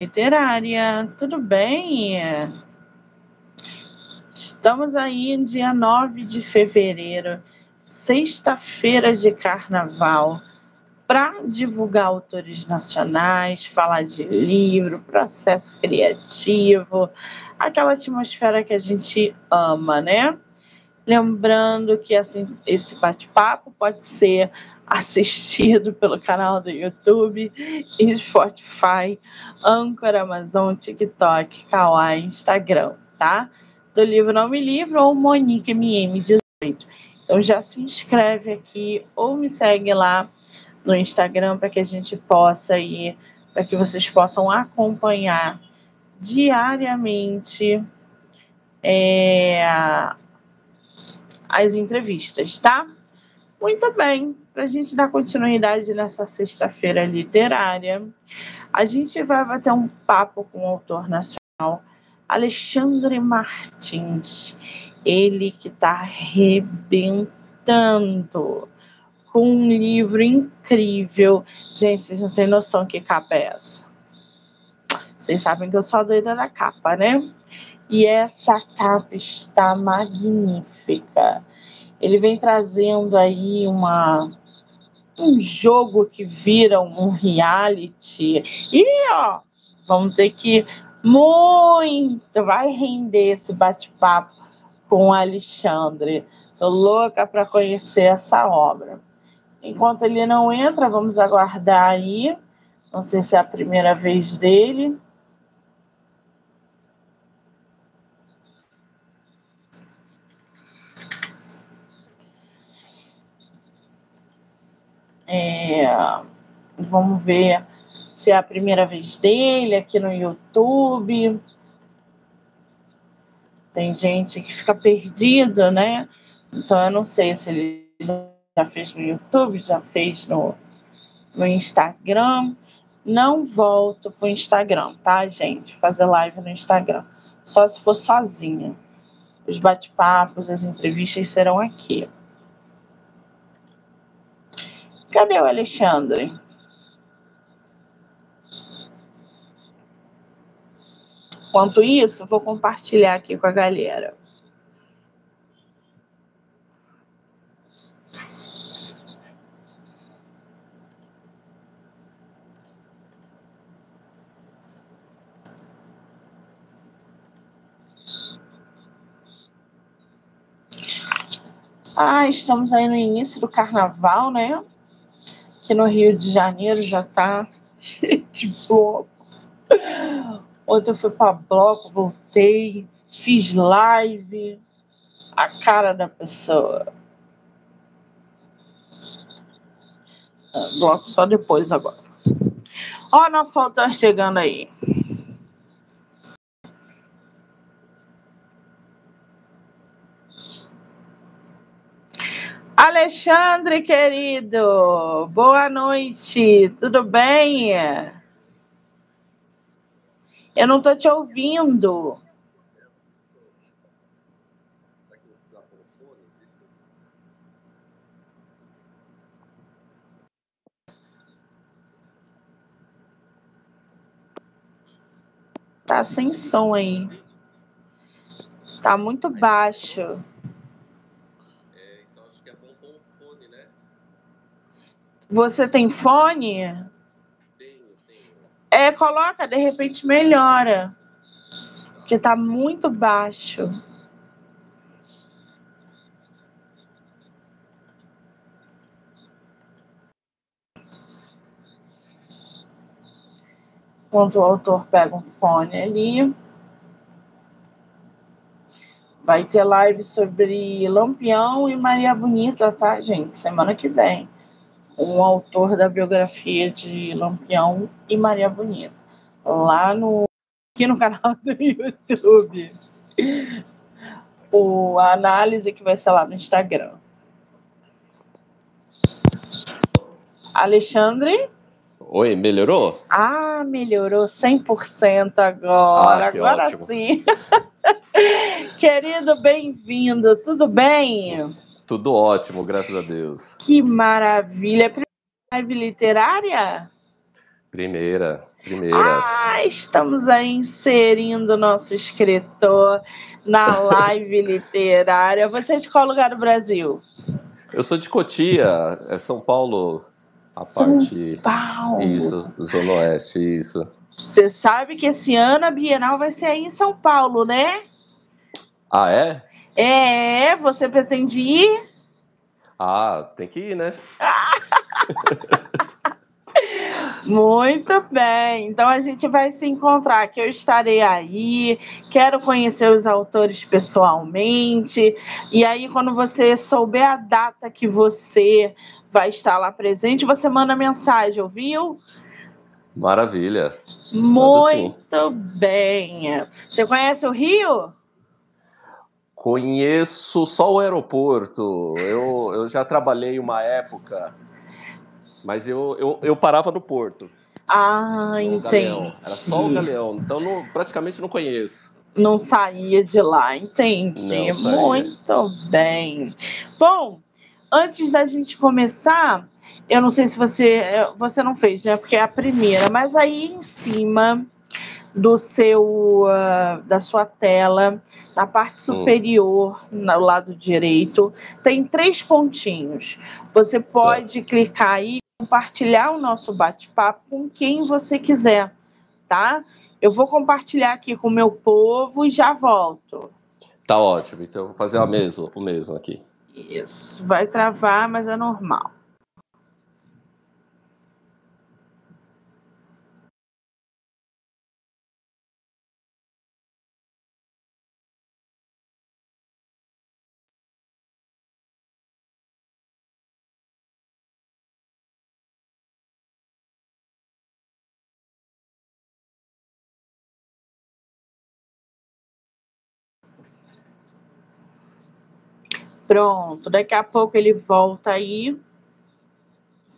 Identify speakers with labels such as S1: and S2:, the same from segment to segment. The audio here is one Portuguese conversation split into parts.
S1: literária, tudo bem? Estamos aí dia 9 de fevereiro, sexta-feira de carnaval, para divulgar autores nacionais, falar de livro, processo criativo, aquela atmosfera que a gente ama, né? Lembrando que assim, esse bate-papo pode ser assistido pelo canal do YouTube Spotify, Anchor, Amazon, TikTok, Kawaii, Instagram, tá? Do livro Não Me Livro ou Monique MM18. Então já se inscreve aqui ou me segue lá no Instagram para que a gente possa ir, para que vocês possam acompanhar diariamente é, as entrevistas, tá? Muito bem, para a gente dar continuidade nessa sexta-feira literária, a gente vai bater um papo com o autor nacional Alexandre Martins, ele que está arrebentando com um livro incrível. Gente, vocês não têm noção que capa é essa. Vocês sabem que eu sou a doida da capa, né? E essa capa está magnífica. Ele vem trazendo aí uma um jogo que vira um reality. E ó, vamos ter que muito vai render esse bate-papo com o Alexandre. Tô louca para conhecer essa obra. Enquanto ele não entra, vamos aguardar aí. Não sei se é a primeira vez dele. É, vamos ver se é a primeira vez dele aqui no YouTube. Tem gente que fica perdida, né? Então eu não sei se ele já fez no YouTube, já fez no, no Instagram. Não volto pro Instagram, tá, gente? Fazer live no Instagram. Só se for sozinha. Os bate-papos, as entrevistas serão aqui. Cadê o Alexandre? Enquanto isso, vou compartilhar aqui com a galera. Ah, estamos aí no início do carnaval, né? Aqui no Rio de Janeiro já tá de bloco. Ontem eu fui para bloco, voltei, fiz live. A cara da pessoa. Bloco só depois agora. Ó, nosso autor chegando aí. Alexandre, querido, boa noite, tudo bem? Eu não estou te ouvindo. Tá sem som aí. Tá muito baixo. Você tem fone? É, coloca, de repente melhora. Porque tá muito baixo. Enquanto o autor pega um fone ali. Vai ter live sobre Lampião e Maria Bonita, tá, gente? Semana que vem um autor da biografia de Lampião e Maria Bonita, lá no aqui no canal do YouTube. O, a análise que vai ser lá no Instagram. Alexandre?
S2: Oi, melhorou?
S1: Ah, melhorou 100% agora. Ah, agora ótimo. sim. Querido, bem-vindo. Tudo bem?
S2: Tudo ótimo, graças a Deus.
S1: Que maravilha. Primeira live literária?
S2: Primeira. Primeira.
S1: Ah, estamos aí inserindo nosso escritor na live literária. Você é de qual lugar do Brasil?
S2: Eu sou de Cotia, é São Paulo, a
S1: São
S2: parte.
S1: Paulo.
S2: Isso, Zona Oeste, isso.
S1: Você sabe que esse ano a Bienal vai ser aí em São Paulo, né?
S2: Ah, é?
S1: É, você pretende ir?
S2: Ah, tem que ir, né?
S1: Muito bem. Então a gente vai se encontrar, que eu estarei aí. Quero conhecer os autores pessoalmente. E aí, quando você souber a data que você vai estar lá presente, você manda mensagem, ouviu?
S2: Maravilha.
S1: Muito bem. Você conhece o Rio?
S2: Conheço só o aeroporto. Eu, eu já trabalhei uma época, mas eu, eu, eu parava no porto.
S1: Ah,
S2: no Galeão.
S1: entendi.
S2: Era só o Galeão, então não- praticamente não conheço.
S1: Não saía de lá, entendi. Muito bem. Bom, antes da gente começar, eu não sei se você você não fez, né? Porque é a primeira, mas aí em cima do seu ah, da sua tela, na parte superior, no lado direito, tem três pontinhos. Você pode clicar aí e compartilhar o nosso bate-papo com quem você quiser, tá? Eu vou compartilhar aqui com o meu povo e já volto.
S2: Tá ótimo, então eu vou fazer o mesmo, o mesmo aqui.
S1: Isso, vai travar, mas é normal. Pronto, daqui a pouco ele volta aí,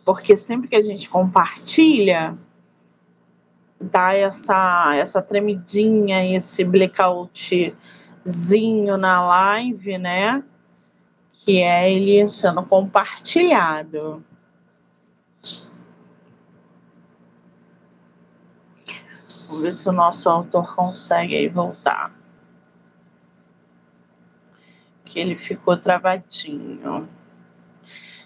S1: porque sempre que a gente compartilha, dá essa, essa tremidinha, esse blackoutzinho na live, né? Que é ele sendo compartilhado. Vamos ver se o nosso autor consegue aí voltar que ele ficou travadinho.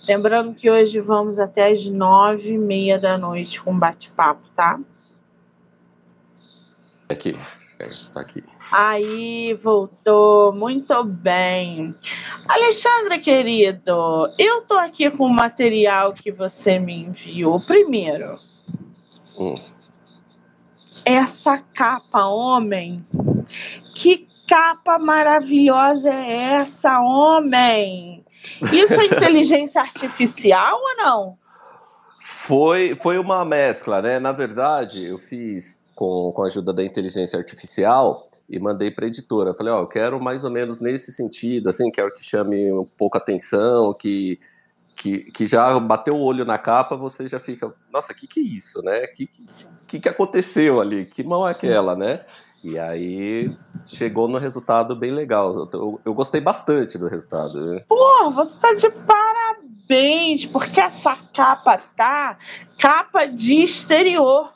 S1: Lembrando que hoje vamos até as nove e meia da noite com bate-papo, tá?
S2: Aqui, é, tá aqui.
S1: Aí, voltou, muito bem. Alexandra, querido, eu tô aqui com o material que você me enviou. Primeiro,
S2: Hum.
S1: essa capa, homem, que capa maravilhosa é essa, homem? Isso é inteligência artificial ou não?
S2: Foi, foi uma mescla, né? Na verdade, eu fiz com, com a ajuda da inteligência artificial e mandei para a editora. Falei, ó, eu quero mais ou menos nesse sentido, assim, quero que chame um pouco a atenção, que, que, que já bateu o olho na capa, você já fica, nossa, o que, que é isso, né? O que, que, que, que aconteceu ali? Que mão é aquela, né? E aí chegou no resultado bem legal. Eu, eu, gostei bastante do resultado. né?
S1: Pô, você tá de parabéns, porque essa capa tá capa de exterior.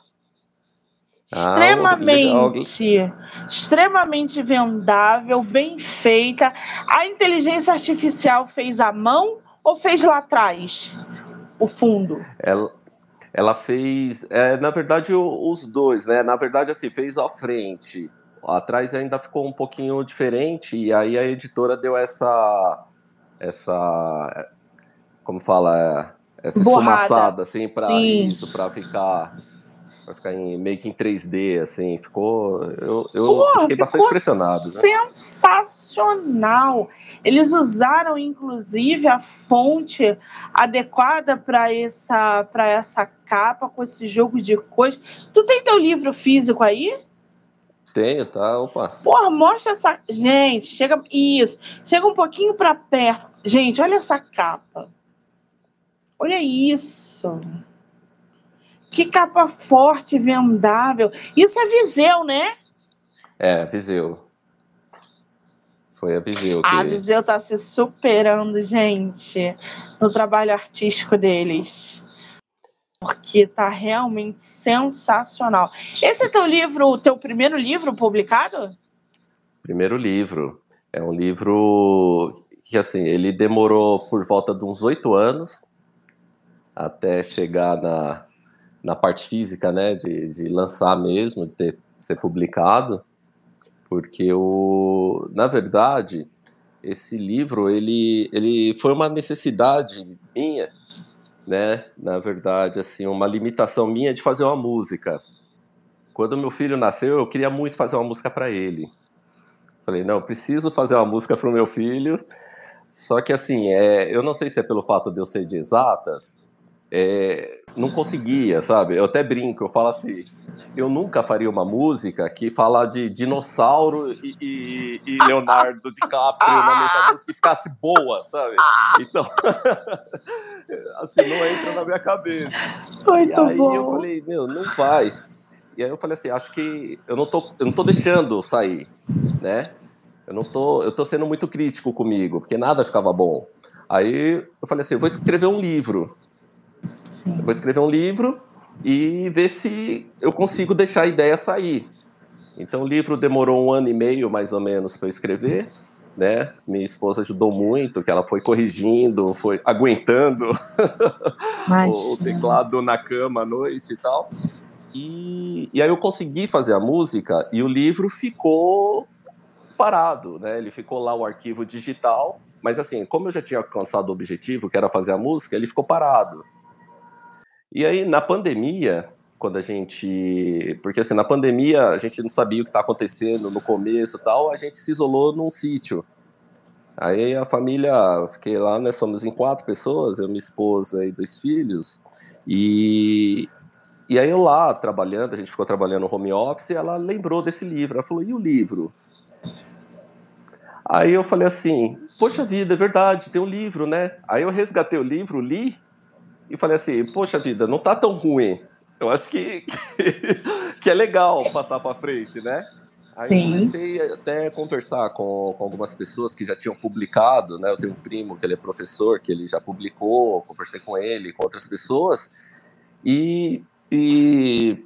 S2: Ah,
S1: extremamente, extremamente vendável, bem feita. A inteligência artificial fez à mão ou fez lá atrás o fundo?
S2: Ela, ela fez, é, na verdade, os dois, né? Na verdade, assim, fez à frente. Atrás ainda ficou um pouquinho diferente, e aí a editora deu essa. Essa. Como fala? Essa
S1: Borrada.
S2: esfumaçada, assim, pra
S1: Sim.
S2: isso, pra ficar. Pra ficar em, meio que em 3D, assim. Ficou. Eu, eu
S1: Pô,
S2: fiquei bastante impressionado, né?
S1: Sensacional! Eles usaram, inclusive, a fonte adequada para essa, para essa capa, com esse jogo de cores. Tu tem teu livro físico aí?
S2: Tenho, tá? Opa.
S1: Porra, mostra essa. Gente, chega. Isso. Chega um pouquinho para perto. Gente, olha essa capa. Olha isso. Que capa forte, vendável. Isso é Viseu, né?
S2: É, Viseu. Foi a Viseu que.
S1: A Viseu tá se superando, gente, no trabalho artístico deles. porque tá realmente sensacional. Esse é teu livro, o teu primeiro livro publicado?
S2: Primeiro livro. É um livro que, assim, ele demorou por volta de uns oito anos até chegar na, na parte física, né, de, de lançar mesmo, de ter, ser publicado, porque o, na verdade, esse livro ele, ele foi uma necessidade minha, né, na verdade, assim, uma limitação minha de fazer uma música. Quando meu filho nasceu, eu queria muito fazer uma música para ele. Falei, não, preciso fazer uma música para o meu filho. Só que assim, é, eu não sei se é pelo fato de eu ser de exatas, é, não conseguia, sabe? Eu até brinco, eu falo assim, eu nunca faria uma música que fala de dinossauro e, e, e Leonardo DiCaprio na mesma música que ficasse boa, sabe? Então, assim, não entra na minha cabeça.
S1: Muito
S2: e aí
S1: bom.
S2: eu falei, meu, não vai. E aí eu falei assim, acho que eu não tô, eu não tô deixando sair, né? Eu não tô, eu tô sendo muito crítico comigo, porque nada ficava bom. Aí eu falei assim, eu vou escrever um livro.
S1: Sim.
S2: Eu vou escrever um livro e ver se eu consigo deixar a ideia sair. Então o livro demorou um ano e meio, mais ou menos, para eu escrever. Né? Minha esposa ajudou muito, que ela foi corrigindo, foi aguentando o teclado na cama à noite e tal. E, e aí eu consegui fazer a música e o livro ficou parado, né? Ele ficou lá o arquivo digital, mas assim, como eu já tinha alcançado o objetivo, que era fazer a música, ele ficou parado. E aí, na pandemia, quando a gente. Porque assim, na pandemia a gente não sabia o que estava acontecendo no começo tal, a gente se isolou num sítio. Aí a família, fiquei lá, nós somos em quatro pessoas, eu, minha esposa e dois filhos. E, e aí eu lá, trabalhando, a gente ficou trabalhando no home office, e ela lembrou desse livro. Ela falou, e o livro? Aí eu falei assim, poxa vida, é verdade, tem um livro, né? Aí eu resgatei o livro, li, e falei assim, poxa vida, não tá tão ruim. Eu acho que, que, é legal passar para frente, né? Aí Sim. comecei até a conversar com, com, algumas pessoas que já tinham publicado, né? Eu tenho um primo que ele é professor, que ele já publicou, conversei com ele, com outras pessoas, e, e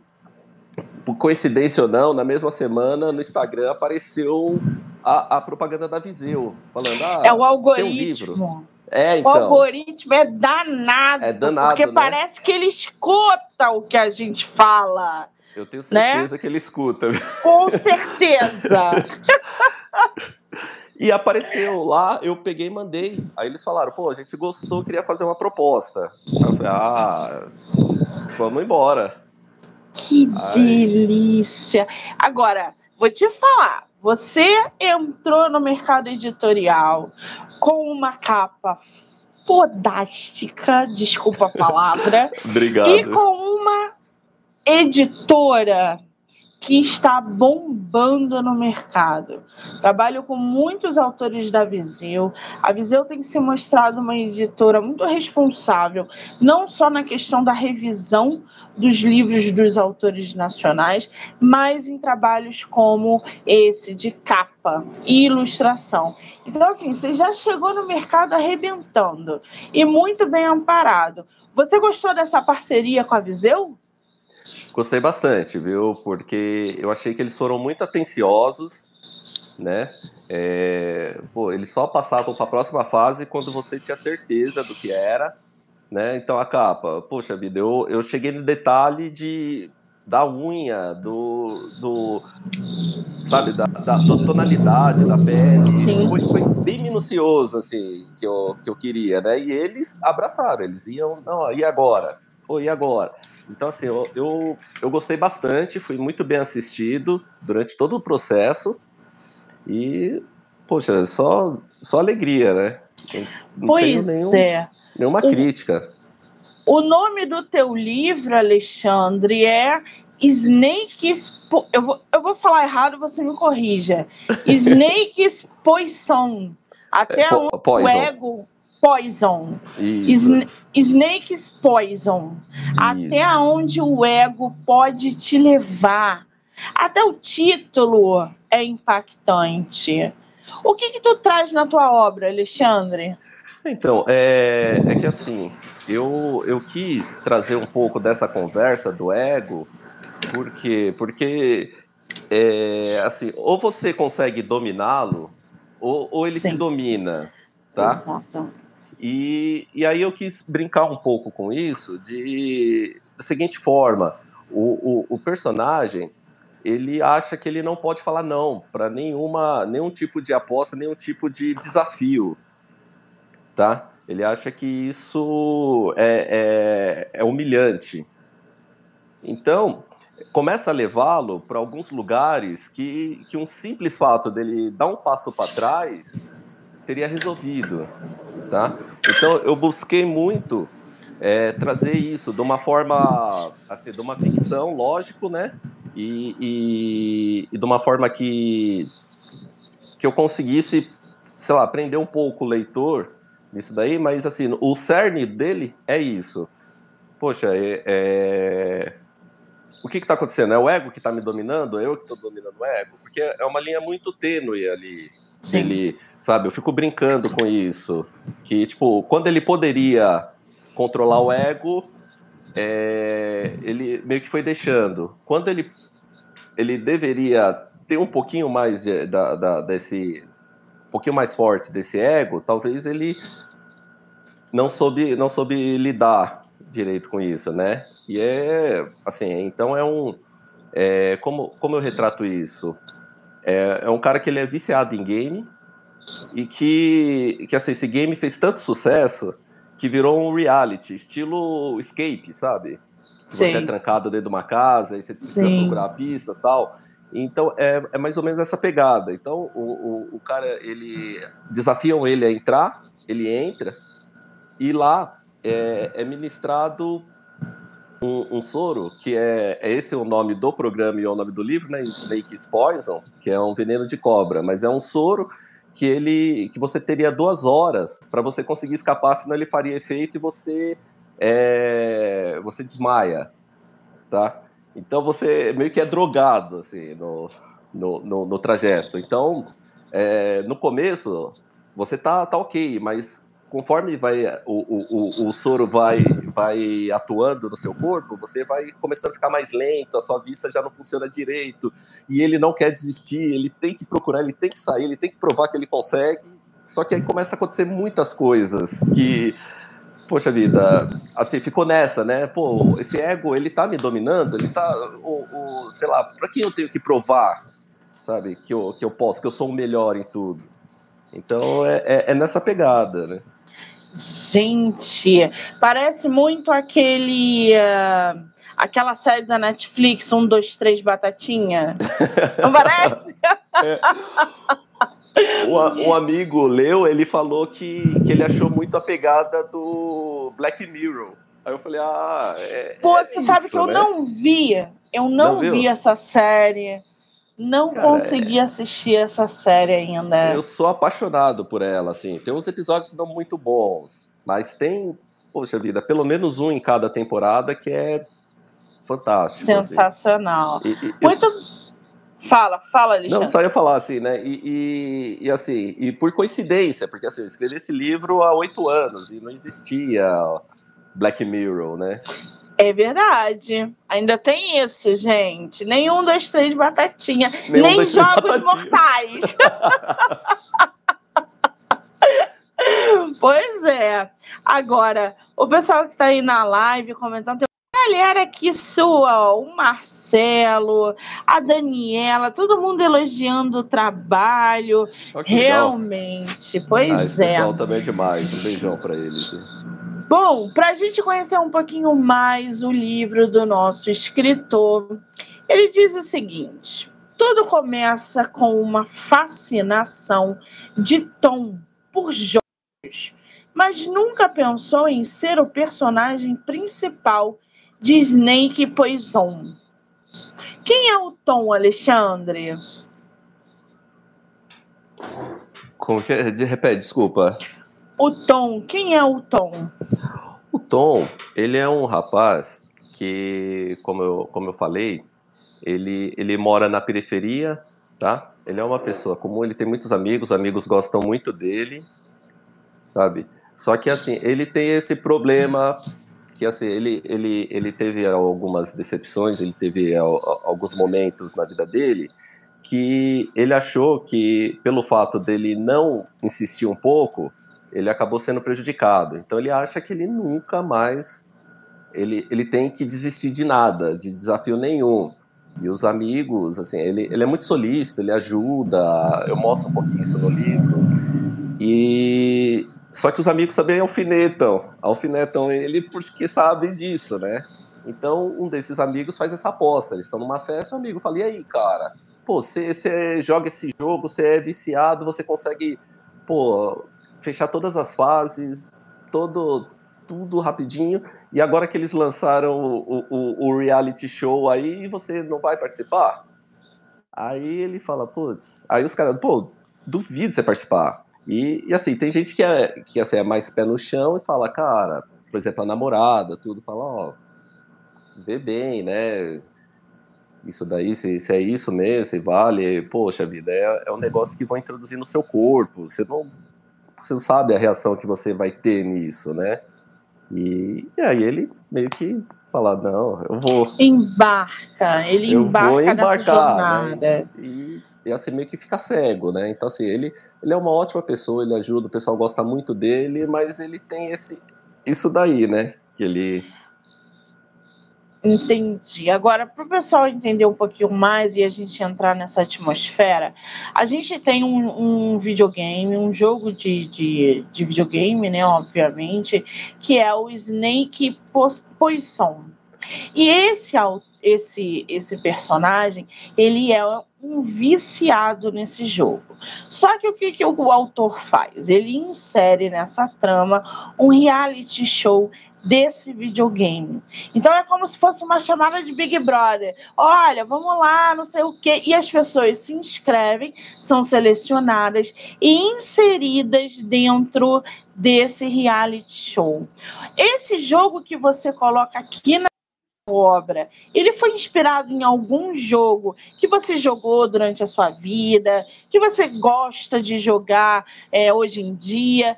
S2: por coincidência ou não, na mesma semana no Instagram apareceu a, a propaganda da Viseu, falando, ah,
S1: é o algoritmo.
S2: tem um livro. É, então.
S1: O algoritmo é danado.
S2: É danado,
S1: Porque
S2: né?
S1: parece que ele escuta o que a gente fala.
S2: Eu tenho certeza né? que ele escuta.
S1: Com certeza.
S2: e apareceu lá, eu peguei e mandei. Aí eles falaram, pô, a gente gostou, queria fazer uma proposta. Eu falei, ah, vamos embora.
S1: Que Aí... delícia. Agora, vou te falar, você entrou no mercado editorial com uma capa fodástica, desculpa a palavra.
S2: Obrigado.
S1: E com uma editora que está bombando no mercado. Trabalho com muitos autores da Viseu. A Viseu tem se mostrado uma editora muito responsável, não só na questão da revisão dos livros dos autores nacionais, mas em trabalhos como esse de capa e ilustração. Então, assim, você já chegou no mercado arrebentando e muito bem amparado. Você gostou dessa parceria com a Viseu?
S2: Gostei bastante, viu? Porque eu achei que eles foram muito atenciosos, né? É, pô, eles só passavam para a próxima fase quando você tinha certeza do que era, né? Então a capa, poxa vida, eu, eu cheguei no detalhe de da unha, do, do sabe, da, da, da tonalidade da pele, foi, foi, bem minucioso assim que eu, que eu queria, né? E eles abraçaram, eles iam, não, e agora? Pô, e agora? Então, assim, eu, eu, eu, gostei bastante, fui muito bem assistido durante todo o processo e, poxa, só, só alegria, né?
S1: Não pois nenhum, é.
S2: Nenhuma o, crítica.
S1: O nome do teu livro, Alexandre, é Snakes. Eu vou, eu vou falar errado, você me corrija. Snakes Poison. Até é, po, o ego Poison. Sn Snakes Poison. Isso. Até onde o ego pode te levar. Até o título é impactante. O que que tu traz na tua obra, Alexandre?
S2: Então, é, é que assim, eu, eu quis trazer um pouco dessa conversa do ego, porque, porque é, assim, ou você consegue dominá-lo, ou, ou ele Sim. te domina, tá? Exato. E, e aí eu quis brincar um pouco com isso de da seguinte forma: o, o, o personagem ele acha que ele não pode falar não para nenhuma nenhum tipo de aposta, nenhum tipo de desafio, tá? Ele acha que isso é, é, é humilhante. Então, começa a levá-lo para alguns lugares que, que um simples fato dele dar um passo para trás teria resolvido, tá? Então eu busquei muito é, trazer isso de uma forma, assim, de uma ficção, lógico, né? E, e, e, de uma forma que que eu conseguisse, sei lá, aprender um pouco o leitor nisso daí, mas assim, o cerne dele é isso. Poxa, é, é o que está acontecendo? É o ego que está me dominando? É eu que estou dominando o ego? Porque é uma linha muito tênue ali. Sim. Ele, sabe, eu fico brincando com isso. Que, tipo, quando ele poderia controlar o ego, é, ele meio que foi deixando. Quando ele, ele deveria ter um pouquinho mais de, da, da, desse. Um pouquinho mais forte desse ego, talvez ele não soube, não soube lidar direito com isso, né? E é assim, então é um. É, como, como eu retrato isso? É, é um cara que ele é viciado em game e que, que assim, esse game fez tanto sucesso que virou um reality, estilo escape, sabe? Sim. Você é trancado dentro de uma casa e você precisa Sim. procurar pistas tal. Então é, é mais ou menos essa pegada. Então o, o, o cara, ele desafiam ele a entrar, ele entra e lá é, é ministrado um, um, soro, que é, é esse o nome do programa e é o nome do livro, né? Snake's Poison, que é um veneno de cobra, mas é um soro que ele que você teria duas horas para você conseguir escapar, senão ele faria efeito e você é, você desmaia, tá? Então você meio que é drogado assim no, no, no, no trajeto. Então é, no começo você tá, tá ok, mas conforme vai o, o, o, soro vai, vai atuando no seu corpo, você vai começando a ficar mais lento, a sua vista já não funciona direito, e ele não quer desistir, ele tem que procurar, ele tem que sair, ele tem que provar que ele consegue, só que aí começa a acontecer muitas coisas que, poxa vida, assim, ficou nessa, né? Pô, esse ego, ele tá me dominando, ele tá, o, o sei lá, pra quem eu tenho que provar, sabe, que eu, que eu posso, que eu sou o melhor em tudo? Então é, é, é nessa pegada, né?
S1: Gente, parece muito aquele. Uh, aquela série da Netflix, um, dois, três, batatinha. Não parece?
S2: é. Um, um, amigo leu, ele falou que, que ele achou muito a pegada do Black Mirror. Aí eu falei, ah, é.
S1: Pô, é você isso, sabe que eu né? não via. Eu não, não vi essa série. Não Cara, consegui é... assistir essa série ainda.
S2: Eu sou apaixonado por ela, assim. Tem uns episódios não muito bons, mas tem, poxa vida, pelo menos um em cada temporada que é fantástico.
S1: Assim. Sensacional. Assim. E, e, muito. Eu... Fala, fala, Alexandre.
S2: Não, só ia falar assim, né? E, e, e, assim, e por coincidência, porque assim, eu escrevi esse livro há oito anos e não existia Black Mirror, né?
S1: É verdade. Ainda tem isso, gente. Nenhum, dois, três, batatinha. Nenhum, Nem dois, jogos batatinha. mortais. pois é. Agora, o pessoal que está aí na live comentando, tem uma galera aqui sua, ó, o Marcelo, a Daniela, todo mundo elogiando o trabalho. Oh, Realmente, pois ah, é.
S2: pessoal também é demais. Um beijão para eles.
S1: Bom, para a gente conhecer um pouquinho mais o livro do nosso escritor, ele diz o seguinte: tudo começa com uma fascinação de Tom por jogos, mas nunca pensou em ser o personagem principal de Snake Poison. Quem é o Tom, Alexandre?
S2: Como que é? Repete, desculpa.
S1: O Tom, quem é o Tom?
S2: O Tom, ele é um rapaz que, como eu, como eu falei, ele, ele mora na periferia, tá? Ele é uma pessoa comum, ele tem muitos amigos, amigos gostam muito dele, sabe? Só que assim, ele tem esse problema que assim, ele, ele, ele teve algumas decepções, ele teve alguns momentos na vida dele que ele achou que, pelo fato dele não insistir um pouco, ele acabou sendo prejudicado. Então ele acha que ele nunca mais ele, ele tem que desistir de nada, de desafio nenhum. E os amigos, assim, ele, ele é muito solícito, ele ajuda, eu mostro um pouquinho isso no livro. E só que os amigos também alfinetam, alfinetam ele porque sabem disso, né? Então um desses amigos faz essa aposta. Eles estão numa festa, o amigo fala: "E aí, cara? Pô, você joga esse jogo, você é viciado, você consegue, pô, fechar todas as fases, todo tudo rapidinho. E agora que eles lançaram o, o, o reality show aí, você não vai participar? Aí ele fala, putz. Aí os caras, pô, duvido você participar. E, e, assim, tem gente que é, que assim, é mais pé no chão e fala, cara, por exemplo, a namorada, tudo, fala, ó, vê bem, né? Isso daí, se, se é isso mesmo, se vale, poxa vida, é, é um negócio que vão introduzir no seu corpo. Você não, você não sabe a reação que você vai ter nisso, né? E, e aí ele meio que fala, não, eu vou.
S1: Embarca, ele eu embarca vou embarcar,
S2: Né? E, e assim meio que fica cego, né? Então, assim, ele, ele é uma ótima pessoa, ele ajuda, o pessoal gosta muito dele, mas ele tem esse isso daí, né? Que ele
S1: Entendi. Agora, para o pessoal entender um pouquinho mais e a gente entrar nessa atmosfera, a gente tem um, um videogame, um jogo de, de, de, videogame, né, obviamente, que é o Snake Poison. E esse, esse, esse personagem, ele é um viciado nesse jogo. Só que o que, que o autor faz? Ele insere nessa trama um reality show desse videogame. Então é como se fosse uma chamada de Big Brother. Olha, vamos lá, não sei o quê. E as pessoas se inscrevem, são selecionadas e inseridas dentro desse reality show. Esse jogo que você coloca aqui na obra, ele foi inspirado em algum jogo que você jogou durante a sua vida, que você gosta de jogar é, hoje em dia?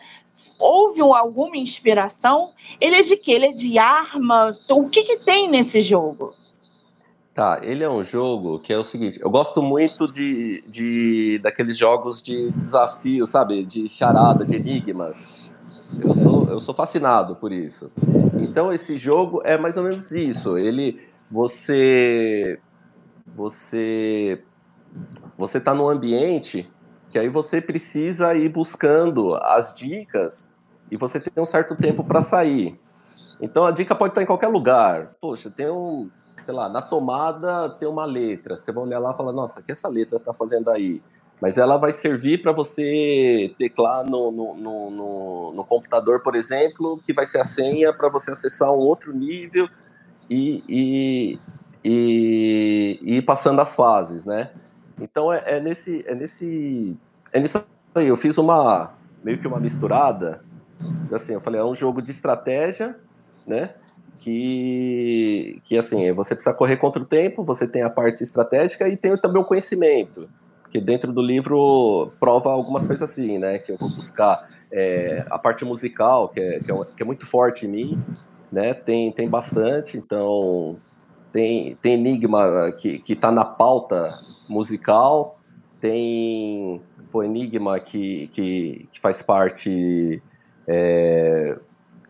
S1: Houve alguma inspiração? Ele é de quê? Ele é de arma? O que, que tem nesse jogo?
S2: Tá, ele é um jogo que é o seguinte, eu gosto muito de, de daqueles jogos de desafio, sabe? De charada, de enigmas. Eu sou, eu sou fascinado por isso. Então esse jogo é mais ou menos isso. Ele, você, você, você tá num ambiente que aí você precisa ir buscando as dicas e você tem um certo tempo para sair. Então a dica pode estar em qualquer lugar. Poxa, tem um, sei lá, na tomada tem uma letra. Você vai olhar lá e falar, nossa, o que essa letra está fazendo aí? Mas ela vai servir para você teclar no, no, no, no, computador, por exemplo, que vai ser a senha para você acessar um outro nível e, e, e, e ir passando as fases, né? Então é, é, nesse, é nesse, é nisso aí. Eu fiz uma meio que uma misturada. Assim, eu falei, é um jogo de estratégia, né? Que, que assim, você precisa correr contra o tempo, você tem a parte estratégica e tem também o conhecimento, que dentro do livro prova algumas coisas assim, né? Que eu vou buscar é, a parte musical, que é, que é, que é muito forte em mim, né? Tem, tem bastante, então tem, tem Enigma que, que tá na pauta musical, tem o Enigma que, que, que faz parte é,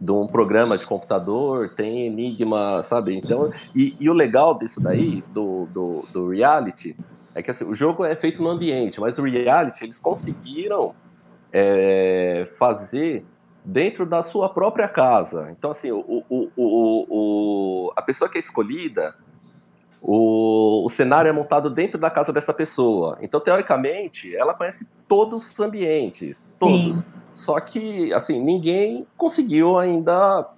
S2: de um programa de computador, tem Enigma, sabe? Então, e, e o legal disso daí, do, do, do, reality, é que assim, o jogo é feito no ambiente, mas o reality eles conseguiram é, fazer dentro da sua própria casa. Então, assim, o, o, o, o, a pessoa que é escolhida, o, o cenário é montado dentro da casa dessa pessoa. Então, teoricamente, ela conhece todos os ambientes, todos. Sim. Só que, assim, ninguém conseguiu ainda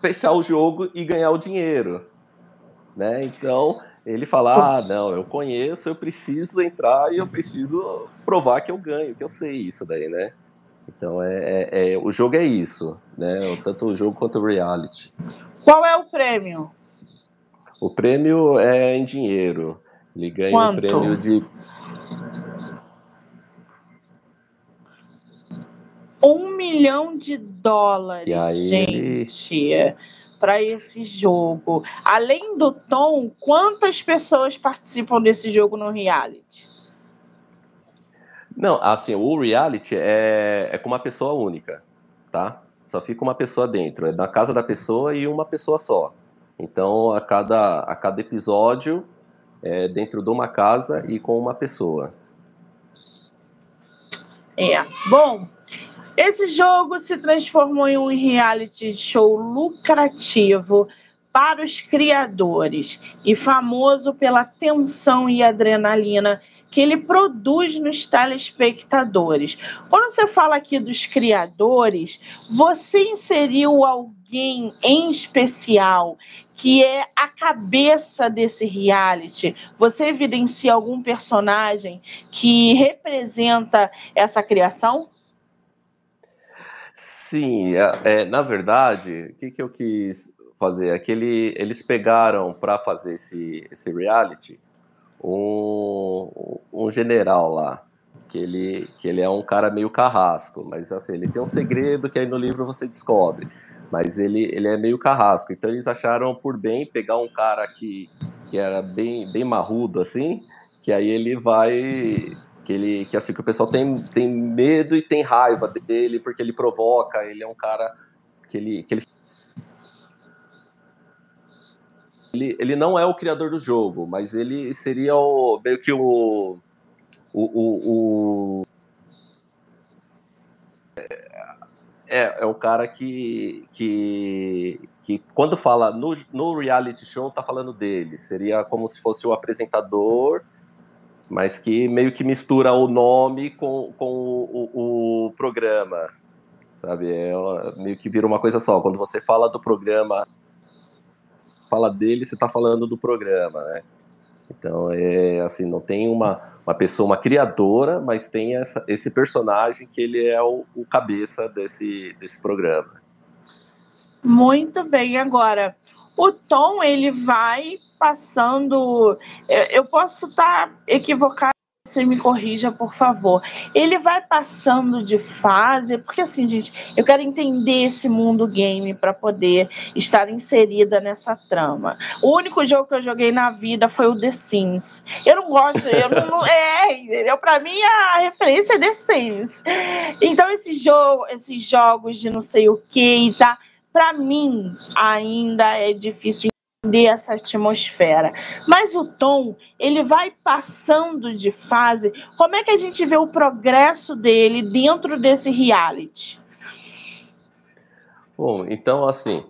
S2: fechar o jogo e ganhar o dinheiro, né? Então, ele fala, ah, não, eu conheço, eu preciso entrar e eu preciso provar que eu ganho, que eu sei isso daí, né? Então, é, é, é o jogo é isso, né? Tanto o jogo quanto o reality.
S1: Qual é o prêmio?
S2: O prêmio é em dinheiro. Ele ganha Quanto? um prêmio de.
S1: Um milhão de dólares,
S2: aí
S1: gente. Ele para esse jogo. Além do Tom, quantas pessoas participam desse jogo no reality?
S2: Não, assim, o reality é, é com uma pessoa única, tá? Só fica uma pessoa dentro. É na casa da pessoa e uma pessoa só. Então, a cada, a cada episódio é dentro de uma casa e com uma pessoa.
S1: É. Bom, esse jogo se transformou em um reality show lucrativo para os criadores e famoso pela tensão e adrenalina que ele produz nos telespectadores. Quando você fala aqui dos criadores, você inseriu alguém em especial que é a cabeça desse reality? Você evidencia algum personagem que representa essa criação?
S2: Sim, é, é, na verdade, o que, que eu quis fazer? É que ele, eles pegaram para fazer esse, esse reality um, um general lá, que ele, que ele é um cara meio carrasco, mas assim, ele tem um segredo que aí no livro você descobre, mas ele, ele é meio carrasco, então eles acharam por bem pegar um cara que, que era bem, bem marrudo assim, que aí ele vai que ele que assim que o pessoal tem, tem medo e tem raiva dele porque ele provoca, ele é um cara que ele que ele ele, ele não é o criador do jogo, mas ele seria o meio que o o, o, o é, é o cara que, que, que quando fala no, no reality show tá falando dele, seria como se fosse o apresentador mas que meio que mistura o nome com, com o, o programa, sabe? É, meio que vira uma coisa só. Quando você fala do programa, fala dele, você está falando do programa, né? Então, é assim, não tem uma, uma pessoa, uma criadora, mas tem essa, esse personagem que ele é o, o cabeça desse, desse programa.
S1: Muito bem, agora o tom ele vai passando. Eu posso estar tá equivocado, você me corrija, por favor. Ele vai passando de fase, porque assim, gente, eu quero entender esse mundo game para poder estar inserida nessa trama. O único jogo que eu joguei na vida foi o The Sims. Eu não gosto, eu não, é, eu para mim a referência é The Sims. Então esse jogo, esses jogos de não sei o que, tá? para mim ainda é difícil entender essa atmosfera. Mas o Tom, ele vai passando de fase. Como é que a gente vê o progresso dele dentro desse reality?
S2: Bom, então assim,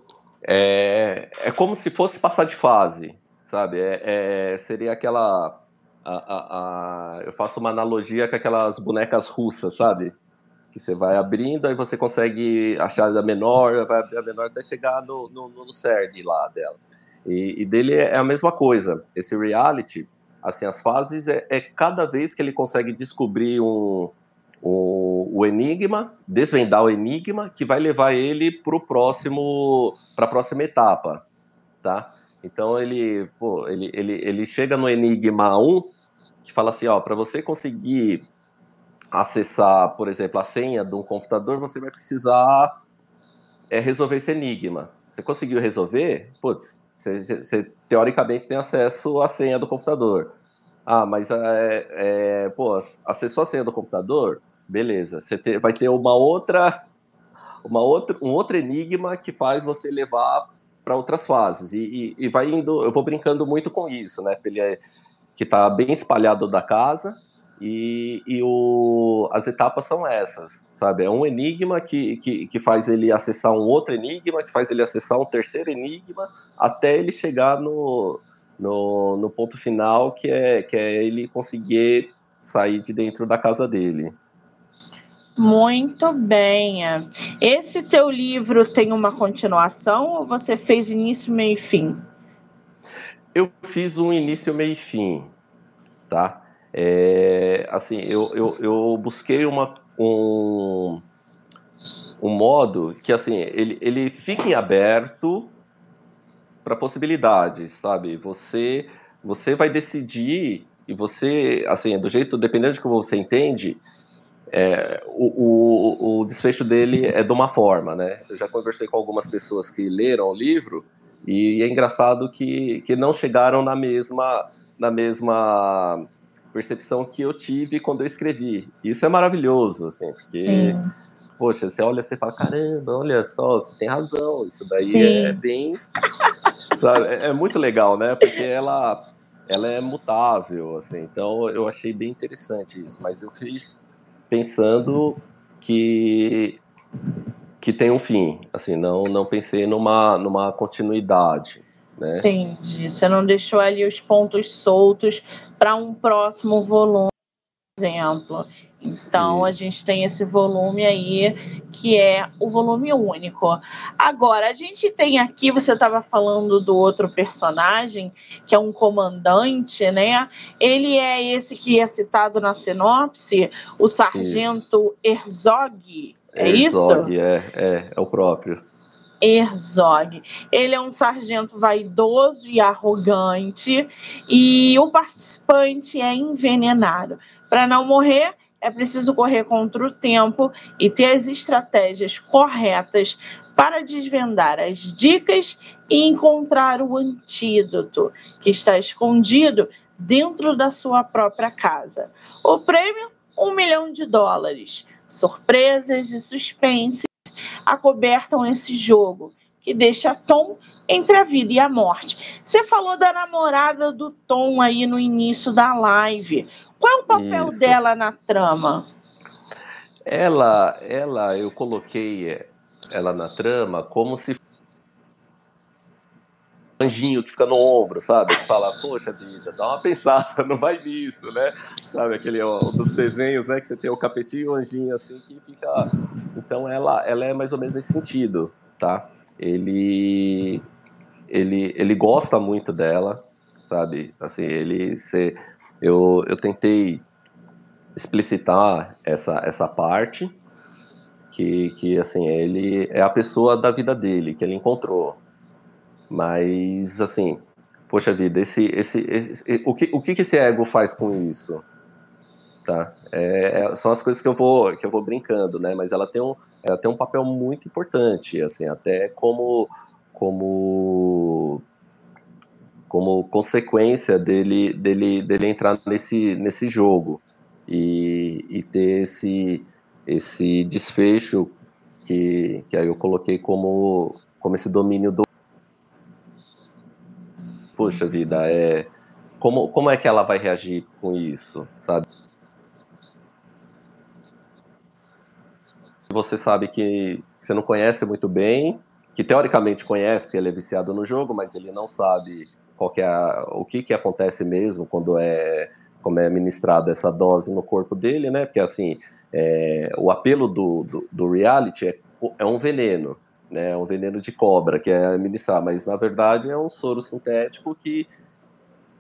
S2: é, é como se fosse passar de fase, sabe? É, é seria aquela. A, a, a, eu faço uma analogia com aquelas bonecas russas, sabe? que você vai abrindo, aí você consegue achar a menor, vai abrir a menor até chegar no, no, no CERN lá dela. E, e, dele é a mesma coisa. Esse reality, assim, as fases é, é cada vez que ele consegue descobrir um, um, o enigma, desvendar o enigma, que vai levar ele para o próximo, para a próxima etapa, tá? Então ele, pô, ele, ele, ele chega no enigma 1, que fala assim, ó, para você conseguir acessar, por exemplo, a senha de um computador, você vai precisar é, resolver esse enigma. Você conseguiu resolver? Putz, você, você, teoricamente tem acesso à senha do computador. Ah, mas é, é, pô, acessou a senha do computador? Beleza. Você te, vai ter uma outra, uma outra, um outro enigma que faz você levar para outras fases. E, e, e, vai indo, eu vou brincando muito com isso, né? Ele é, que está bem espalhado da casa e, e o, as etapas são essas, sabe? É um enigma que, que, que faz ele acessar um outro enigma, que faz ele acessar um terceiro enigma, até ele chegar no, no, no ponto final, que é, que é ele conseguir sair de dentro da casa dele.
S1: Muito bem. Esse teu livro tem uma continuação ou você fez início, meio e fim?
S2: Eu fiz um início, meio e fim, tá? É, assim, eu, eu, eu busquei uma, um, um modo que assim ele, ele fique aberto para possibilidades, sabe? Você você vai decidir e você assim do jeito dependendo de como você entende é, o, o, o, desfecho dele é de uma forma, né? Eu já conversei com algumas pessoas que leram o livro e é engraçado que, que não chegaram na mesma, na mesma percepção que eu tive quando eu escrevi. Isso é maravilhoso, assim, porque. Poxa, você olha e fala, caramba, olha só, você tem razão, isso daí Sim. é bem... Sabe? É, é muito legal, né? Porque ela, ela é mutável, assim, então eu achei bem interessante isso, mas eu fiz pensando que que tem um fim, assim, não não pensei numa numa continuidade, né?
S1: Entendi. Você não deixou ali os pontos soltos para um próximo volume, por exemplo. Então, a gente tem esse volume aí, que é o volume único. Agora, a gente tem aqui, você estava falando do outro personagem, que é um comandante, né? Ele é esse que é citado na sinopse, o sargento isso. Herzog. É Herzog,
S2: isso? É, é, é o próprio.
S1: Herzog. Ele é um sargento vaidoso e arrogante, e o participante é envenenado. Para não morrer, é preciso correr contra o tempo e ter as estratégias corretas para desvendar as dicas e encontrar o antídoto que está escondido dentro da sua própria casa. O prêmio: um milhão de dólares. Surpresas e suspense acobertam esse jogo que deixa Tom entre a vida e a morte. Você falou da namorada do Tom aí no início da live. Qual é o papel Isso. dela na trama?
S2: Ela, ela, eu coloquei ela na trama como se anjinho que fica no ombro, sabe? Que fala, poxa vida, dá uma pensada, não vai nisso, né? Sabe aquele ó, dos desenhos, né? Que você tem o capetinho e o anjinho assim que fica. Então ela, ela é mais ou menos nesse sentido, tá? Ele, ele, ele gosta muito dela, sabe? Assim, ele se eu, eu tentei explicitar essa, essa parte que, que assim ele é a pessoa da vida dele que ele encontrou. Mas assim poxa vida esse esse, esse o que o que esse ego faz com isso? Tá? É, é, são as coisas que eu vou que eu vou brincando né? Mas ela tem um ela tem um papel muito importante assim até como como como consequência dele, dele, dele entrar nesse, nesse jogo e, e ter esse, esse desfecho que, que aí eu coloquei como, como esse domínio do. Poxa vida, é. Como, como é que ela vai reagir com isso, sabe? Você sabe que você não conhece muito bem, que teoricamente conhece, porque ele é viciado no jogo, mas ele não sabe qual que é a, o que, que acontece mesmo quando é como é ministrada essa dose no corpo dele, né? Porque assim, é, o apelo do, do, do, reality é, é um veneno, né? É um veneno de cobra que é ministrar, mas na verdade é um soro sintético que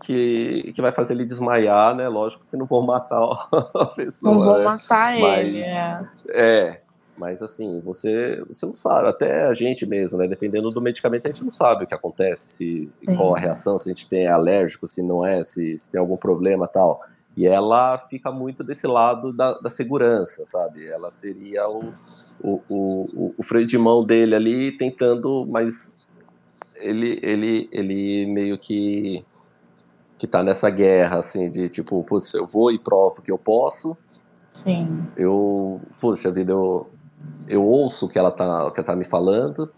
S2: que, que vai fazer ele desmaiar, né? Lógico que não vou matar a pessoa.
S1: Não vou
S2: né?
S1: matar mas, ele. É.
S2: é. Mas assim, você, você não sabe, até a gente mesmo, né? Dependendo do medicamento, a gente não sabe o que acontece, se qual a reação, se a gente tem alérgico, se não é, se, se tem algum problema tal. E ela fica muito desse lado da, da segurança, sabe? Ela seria o, o, o, o freio de mão dele ali tentando, mas ele, ele, ele meio que que tá nessa guerra, assim, de tipo, putz, eu vou e provo que eu posso.
S1: Sim.
S2: Eu, puxa vida, eu, eu ouço o que ela tá, que ela tá me falando,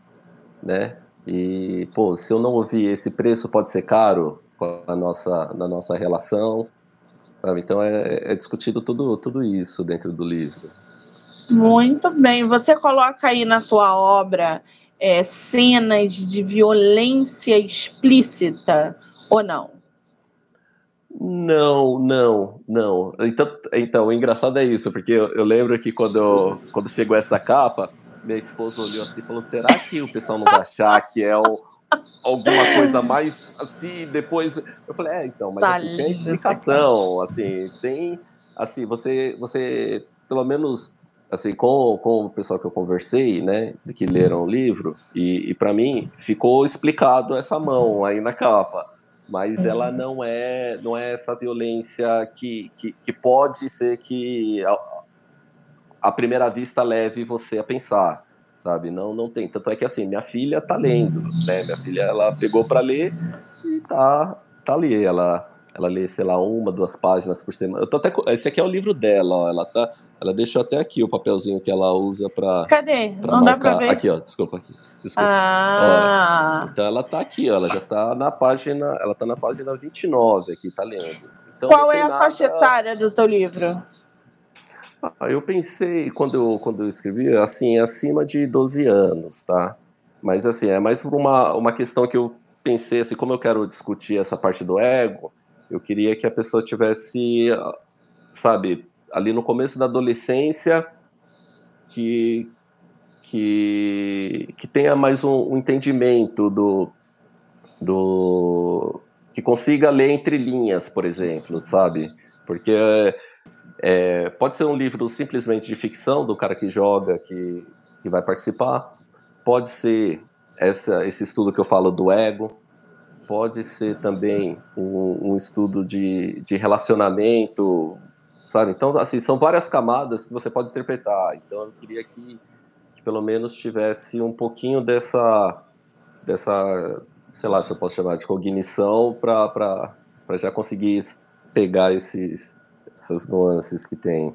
S2: né? E, pô, se eu não ouvir esse preço pode ser caro na nossa, na nossa relação. Sabe? Então é, é discutido tudo, tudo isso dentro do livro.
S1: Muito bem. Você coloca aí na tua obra é, cenas de violência explícita ou não?
S2: Não, não, não. Então, então o engraçado é isso, porque eu, eu lembro que quando, quando chegou essa capa, minha esposa olhou assim e falou: será que o pessoal não vai achar que é o, alguma coisa mais assim? Depois. Eu falei: é, então, mas tá assim, tem explicação, assim, tem. Assim, você, você pelo menos assim, com, com o pessoal que eu conversei, né, de que leram o livro, e, e para mim ficou explicado essa mão aí na capa mas uhum. ela não é não é essa violência que, que, que, pode ser que à primeira vista leve você a pensar, sabe? Não, não tem. Tanto é que assim, minha filha tá lendo, né? Minha filha ela pegou para ler e tá, tá ali. Ela, ela lê, sei lá, uma, duas páginas por semana. Eu tô até, esse aqui é o livro dela, ó. Ela tá, ela deixou até aqui o papelzinho que ela usa para.
S1: Cadê? Pra não marcar. dá pra ver.
S2: Aqui, ó. Desculpa aqui. Desculpa.
S1: Ah.
S2: Ó, então ela tá aqui, ó. Ela já tá na página. Ela tá na página 29 aqui, tá lendo. Então,
S1: Qual é a nada... faixa etária do teu livro?
S2: Ah, eu pensei, quando eu, quando eu escrevi, assim, acima de 12 anos, tá? Mas, assim, é mais uma, uma questão que eu pensei, assim, como eu quero discutir essa parte do ego, eu queria que a pessoa tivesse, sabe, ali no começo da adolescência, que, que, que tenha mais um, um entendimento do, do... que consiga ler entre linhas, por exemplo, sabe? Porque é, pode ser um livro simplesmente de ficção do cara que joga, que, que vai participar. Pode ser essa, esse estudo que eu falo do ego. Pode ser também um, um estudo de, de relacionamento, sabe? Então, assim, são várias camadas que você pode interpretar. Então, eu queria que, que pelo menos tivesse um pouquinho dessa, dessa, sei lá, se eu posso chamar de cognição, para já conseguir pegar esses, essas nuances que tem.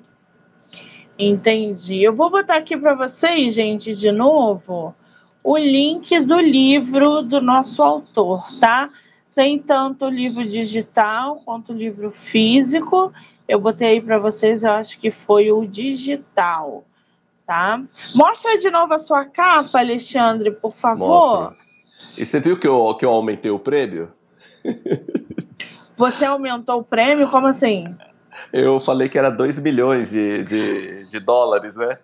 S1: Entendi. Eu vou botar aqui para vocês, gente, de novo, o link do livro do nosso autor, tá? Tem tanto o livro digital quanto o livro físico. Eu botei aí para vocês, eu acho que foi o digital, tá? Mostra de novo a sua capa, Alexandre, por favor. Mostra.
S2: E você viu que eu, que eu aumentei o prêmio?
S1: Você aumentou o prêmio? Como assim?
S2: Eu falei que era 2 milhões de, de, de, dólares, né?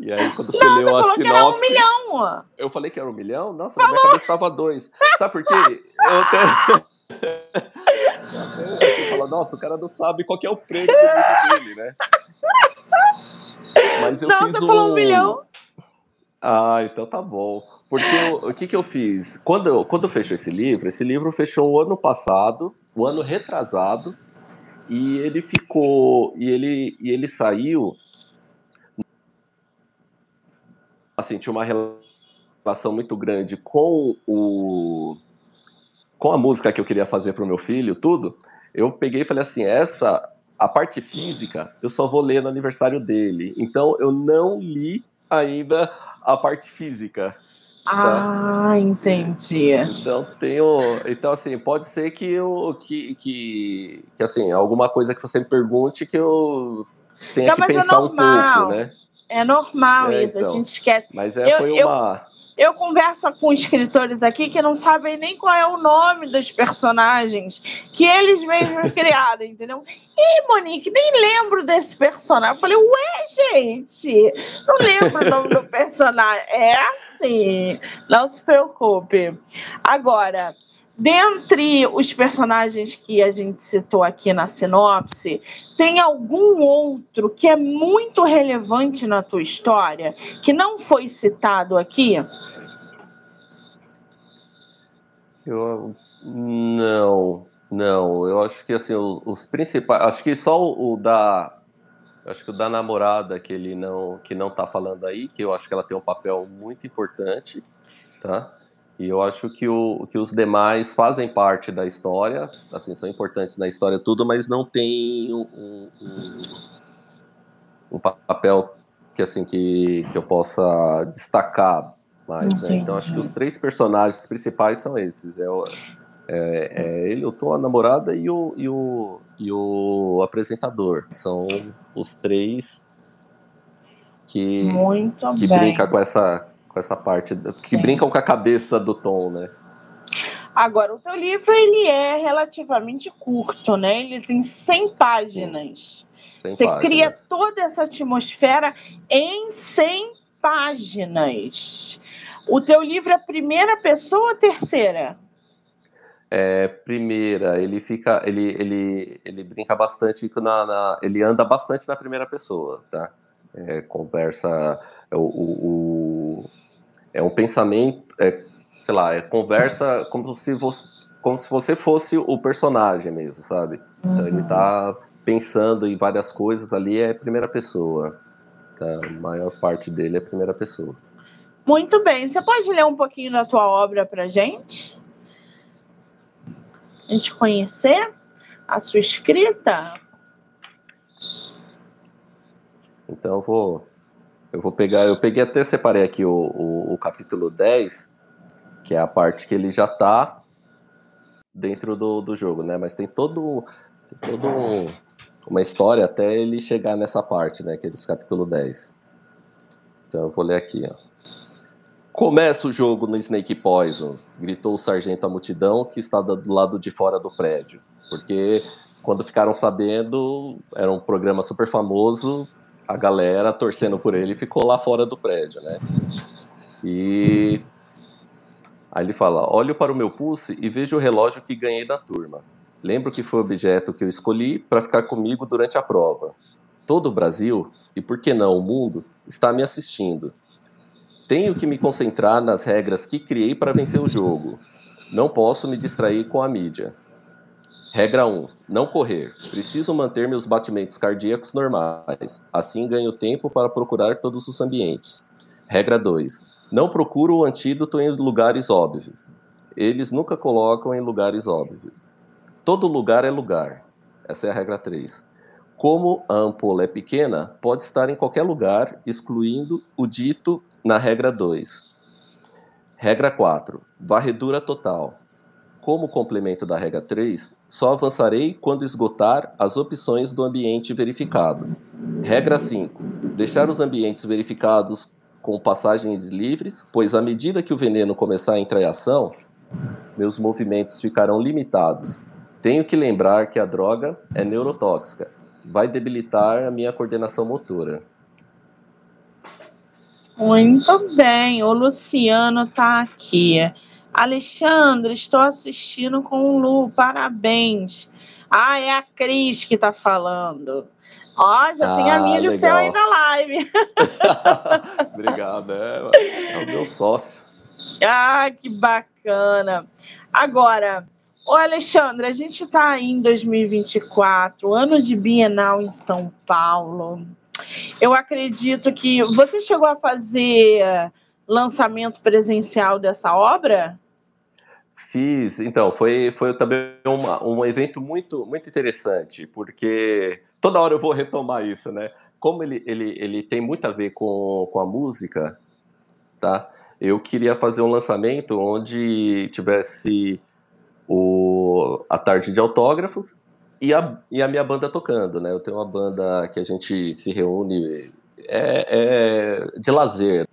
S2: E aí, quando você Não, leu
S1: você
S2: a sinopse. Que era um
S1: milhão!
S2: Eu falei que era um milhão? Nossa, na minha cabeça estava dois. Sabe por quê? Eu até. Você fala, nossa, o cara não sabe qual é o prêmio do dele, né? Mas eu
S1: não,
S2: fiz um.
S1: Um milhão.
S2: Ah, então tá bom. Porque eu, o que, que eu fiz? Quando eu, quando fechou esse livro, esse livro fechou o ano passado, o ano retrasado, e ele ficou e ele e ele saiu assim tinha uma relação muito grande com o com a música que eu queria fazer para o meu filho tudo eu peguei e falei assim essa a parte física eu só vou ler no aniversário dele então eu não li ainda a parte física
S1: Tá? Ah, entendi.
S2: Então tenho, então assim pode ser que eu que, que, que assim alguma coisa que você me pergunte que eu tenha que é pensar é um pouco, né?
S1: É normal é, isso, então. a gente esquece.
S2: Mas é, eu, foi uma
S1: eu converso com escritores aqui que não sabem nem qual é o nome dos personagens que eles mesmos criaram, entendeu? Ih, Monique, nem lembro desse personagem. Eu falei, ué, gente, não lembro o nome do personagem. É assim, não se preocupe. Agora, dentre os personagens que a gente citou aqui na sinopse, tem algum outro que é muito relevante na tua história, que não foi citado aqui?
S2: Eu não, não. Eu acho que assim os, principais, acho que só o, da acho que o da namorada que ele não que não tá falando aí, que eu acho que ela tem um papel muito importante, tá? E eu acho que, o, que os demais fazem parte da história, assim, são importantes na história tudo, mas não tem um, um, um papel que, assim, que, que eu possa destacar mais, né? Então acho que os três personagens principais são esses. É, o, é, é ele, o Tom, a namorada e o, e, o, e o apresentador. São os três que,
S1: Muito
S2: que
S1: bem.
S2: brinca com essa com essa parte Sim. que brincam com a cabeça do Tom, né?
S1: Agora, o teu livro ele é relativamente curto, né? Ele tem 100 páginas. Você páginas. cria toda essa atmosfera em 100 páginas. O teu livro é primeira pessoa ou terceira?
S2: É, primeira, ele fica, ele, ele, ele brinca bastante na, na ele anda bastante na primeira pessoa, tá? É, conversa o, o, é um pensamento, é, sei lá, é conversa como se você, como se você fosse o personagem mesmo, sabe? Então ele uhum. tá pensando em várias coisas ali, é primeira pessoa. A maior parte dele é primeira pessoa.
S1: Muito bem. Você pode ler um pouquinho da tua obra para gente? A gente conhecer a sua escrita?
S2: Então eu vou, eu vou pegar, eu peguei até separei aqui o, o, o capítulo 10, que é a parte que ele já está dentro do, do jogo, né? Mas tem todo, tem todo um, uma história até ele chegar nessa parte, né? Que é desse capítulo 10. Então eu vou ler aqui, ó. Começa o jogo no Snake Poison, gritou o sargento à multidão que estava do lado de fora do prédio. Porque quando ficaram sabendo, era um programa super famoso, a galera torcendo por ele ficou lá fora do prédio, né? E aí ele fala: Olho para o meu pulse e vejo o relógio que ganhei da turma. Lembro que foi o objeto que eu escolhi para ficar comigo durante a prova. Todo o Brasil, e por que não o mundo, está me assistindo. Tenho que me concentrar nas regras que criei para vencer o jogo. Não posso me distrair com a mídia. Regra 1. Não correr. Preciso manter meus batimentos cardíacos normais. Assim ganho tempo para procurar todos os ambientes. Regra 2. Não procuro o antídoto em lugares óbvios. Eles nunca colocam em lugares óbvios. Todo lugar é lugar. Essa é a regra 3. Como a ampola é pequena, pode estar em qualquer lugar, excluindo o dito na regra 2. Regra 4. Varredura total. Como complemento da regra 3, só avançarei quando esgotar as opções do ambiente verificado. Regra 5. Deixar os ambientes verificados com passagens livres, pois à medida que o veneno começar a entrar em ação, meus movimentos ficarão limitados. Tenho que lembrar que a droga é neurotóxica. Vai debilitar a minha coordenação motora.
S1: Muito bem, o Luciano está aqui. Alexandre, estou assistindo com o Lu, parabéns. Ah, é a Cris que está falando. Ó, já ah, tem amigo legal. seu aí na live.
S2: Obrigado, é, é o meu sócio.
S1: Ah, que bacana. Agora, ô Alexandre, a gente está aí em 2024, ano de Bienal em São Paulo. Eu acredito que você chegou a fazer lançamento presencial dessa obra?
S2: Fiz, então, foi, foi também uma, um evento muito, muito interessante, porque toda hora eu vou retomar isso, né? Como ele, ele, ele tem muito a ver com, com a música, tá? Eu queria fazer um lançamento onde tivesse o, a tarde de autógrafos e a, e a minha banda tocando, né? Eu tenho uma banda que a gente se reúne, é, é de lazer,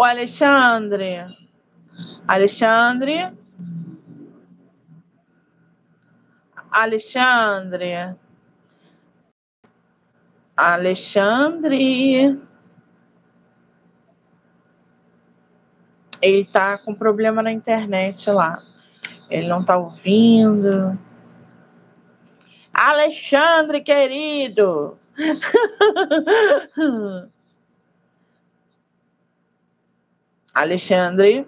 S1: O Alexandre. Alexandre. Alexandre. Alexandre. Ele tá com problema na internet lá. Ele não tá ouvindo. Alexandre, querido. Alexandre.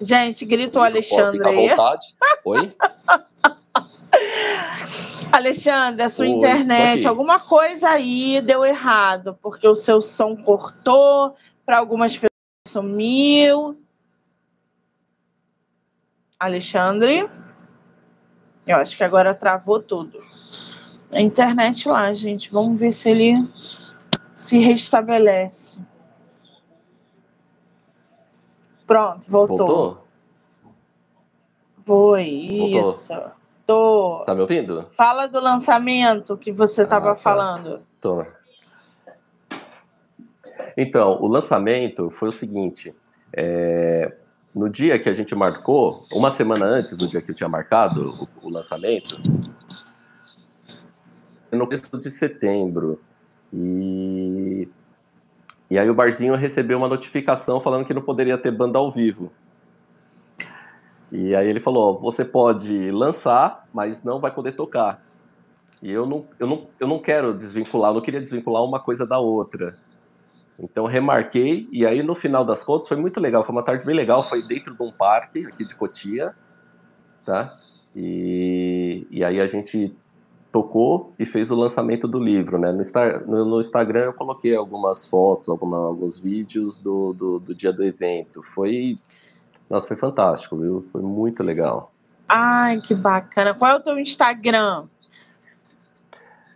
S1: Gente, grita o Alexandre
S2: Fica à vontade. Oi?
S1: Alexandre, a sua Oi, internet, alguma coisa aí deu errado, porque o seu som cortou, para algumas pessoas sumiu. Alexandre, eu acho que agora travou tudo. A internet lá, gente, vamos ver se ele se restabelece. Pronto, voltou. Voltou? Foi, voltou. isso. Tô.
S2: Tá me ouvindo?
S1: Fala do lançamento que você estava ah, tá. falando.
S2: Tô. Então, o lançamento foi o seguinte: é, no dia que a gente marcou, uma semana antes do dia que eu tinha marcado o, o lançamento, no começo de setembro. E, e aí o barzinho recebeu uma notificação falando que não poderia ter banda ao vivo. E aí ele falou: você pode lançar, mas não vai poder tocar. E eu não, eu não, eu não quero desvincular, eu não queria desvincular uma coisa da outra. Então remarquei, e aí no final das contas foi muito legal, foi uma tarde bem legal, foi dentro de um parque aqui de Cotia, tá? E, e aí a gente tocou e fez o lançamento do livro, né? No, no, no Instagram eu coloquei algumas fotos, alguma, alguns vídeos do, do, do, dia do evento. Foi, nossa, foi fantástico, viu? Foi muito legal.
S1: Ai, que bacana. Qual é o teu Instagram?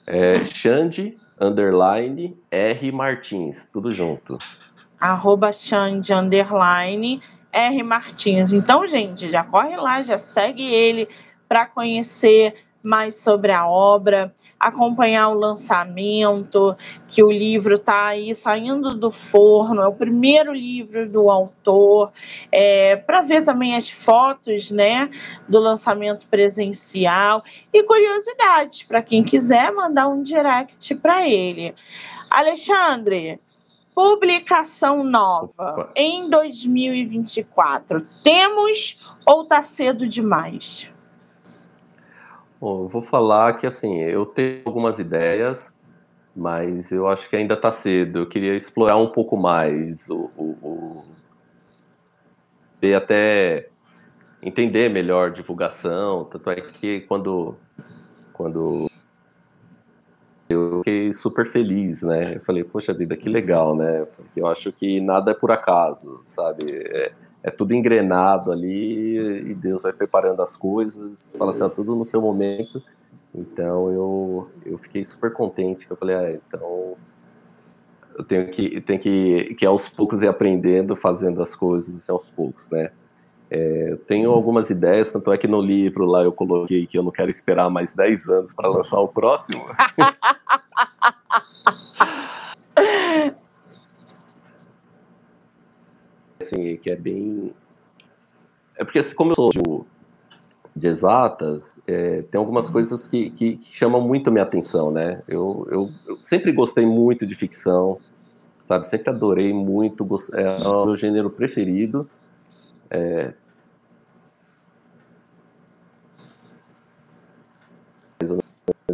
S2: É Xande, underline, R Martins, tudo junto.
S1: Arroba Xande, underline, R Martins. Então, gente, já corre lá, já segue ele para conhecer mais sobre a obra, acompanhar o lançamento, que o livro está aí saindo do forno, é o primeiro livro do autor, é, para ver também as fotos né, do lançamento presencial e curiosidades para quem quiser mandar um direct para ele. Alexandre, publicação nova Opa. em 2024, temos ou está cedo demais?
S2: Bom, eu vou falar que assim, eu tenho algumas ideias, mas eu acho que ainda está cedo. Eu queria explorar um pouco mais o, o, o e até entender melhor divulgação. Tanto é que quando quando eu fiquei super feliz, né? Eu falei, poxa vida, que legal, né? Porque eu acho que nada é por acaso, sabe? É, é tudo engrenado ali e Deus vai preparando as coisas, fala assim, tudo no seu momento. Então eu, eu fiquei super contente, que eu falei, ah, então eu tenho que, tenho que, que aos poucos ir aprendendo, fazendo as coisas aos poucos, né? É, tenho algumas ideias, tanto é que no livro lá eu coloquei que eu não quero esperar mais 10 anos para lançar o próximo. assim, que é bem. É porque, assim, como eu sou de, de exatas, é, tem algumas uhum. coisas que, que, que, chamam muito a minha atenção, né? Eu, eu, eu, sempre gostei muito de ficção, sabe? Sempre adorei muito, é o meu gênero preferido. É,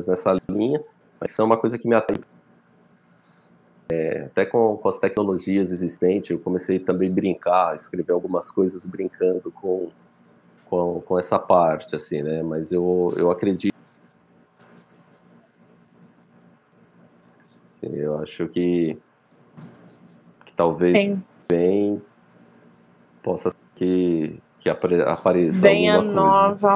S2: nessa linha, mas são uma coisa que me atrai é, até com, com, as tecnologias existentes, eu comecei também a brincar, escrever algumas coisas brincando com, com, com essa parte, assim, né? Mas eu, eu acredito. Eu acho que, que talvez Sim. bem possa que, que apareça
S1: Venha nova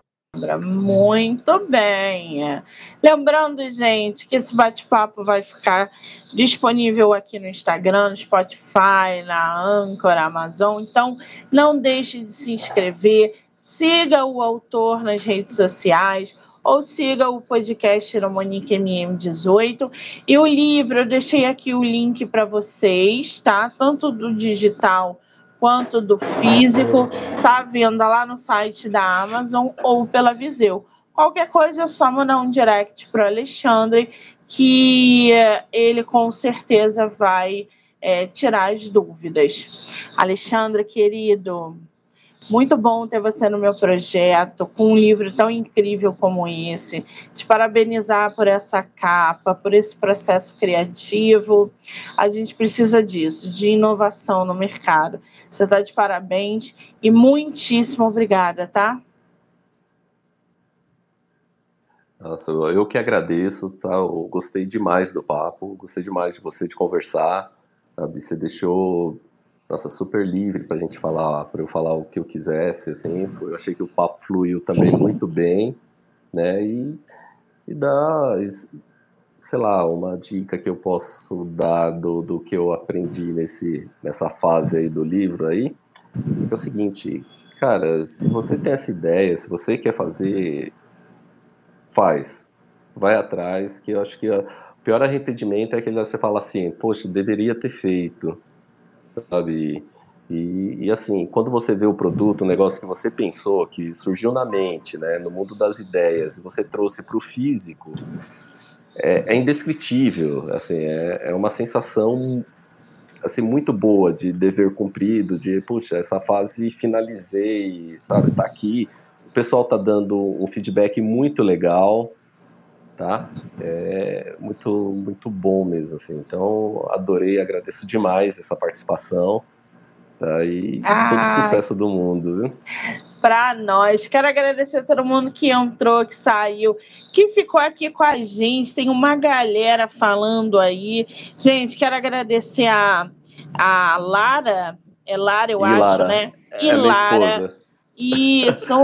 S1: muito bem. Lembrando, gente, que esse bate-papo vai ficar disponível aqui no Instagram, no Spotify, na Anchor, Amazon. Então, não deixe de se inscrever, siga o autor nas redes sociais ou siga o podcast da Monique MM18. E o livro, eu deixei aqui o link para vocês, tá? Tanto do digital quanto do físico, tá à venda lá no site da Amazon ou pela Viseu. Qualquer coisa é só mandar um direct para Alexandre, que eh, ele com certeza vai é, tirar as dúvidas. Alexandre, querido, muito bom ter você no meu projeto, com um livro tão incrível como esse. Te parabenizar por essa capa, por esse processo criativo. A gente precisa disso, de inovação no mercado. Você está de parabéns e muitíssimo obrigada, tá?
S2: Nossa, eu que agradeço, tá? Eu gostei demais do papo, gostei demais de você de conversar, sabe? Você deixou, nossa, super livre para a gente falar, para eu falar o que eu quisesse, assim. Eu achei que o papo fluiu também muito bem, né? E, e dá, sei lá, uma dica que eu posso dar do, do que eu aprendi nesse, nessa fase aí do livro aí, é o seguinte, cara, se você tem essa ideia, se você quer fazer faz. Vai atrás, que eu acho que o pior arrependimento é que você fala assim, poxa, deveria ter feito, sabe? E, e, assim, quando você vê o produto, o negócio que você pensou, que surgiu na mente, né, no mundo das ideias, e você trouxe para o físico, é, é, indescritível. Assim, é, é, uma sensação assim muito boa de dever cumprido, de puxa, essa fase finalizei, sabe, tá aqui. O pessoal tá dando um feedback muito legal, tá? É muito muito bom mesmo, assim. Então, adorei, agradeço demais essa participação. Aí, ah, todo sucesso do mundo, viu?
S1: Para nós. Quero agradecer a todo mundo que entrou, que saiu, que ficou aqui com a gente. Tem uma galera falando aí. Gente, quero agradecer a, a Lara. É Lara, eu e acho, Lara. né?
S2: E é Lara.
S1: Isso, o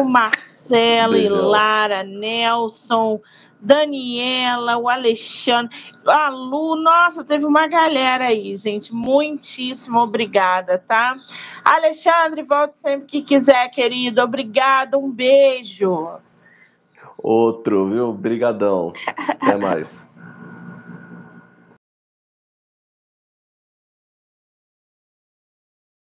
S1: Marcelo, e Lara, Nelson, Daniela, o Alexandre, a Lu, nossa, teve uma galera aí, gente. Muitíssimo obrigada, tá? Alexandre, volte sempre que quiser, querido. Obrigado, um beijo.
S2: Outro, viu? Brigadão. Até mais.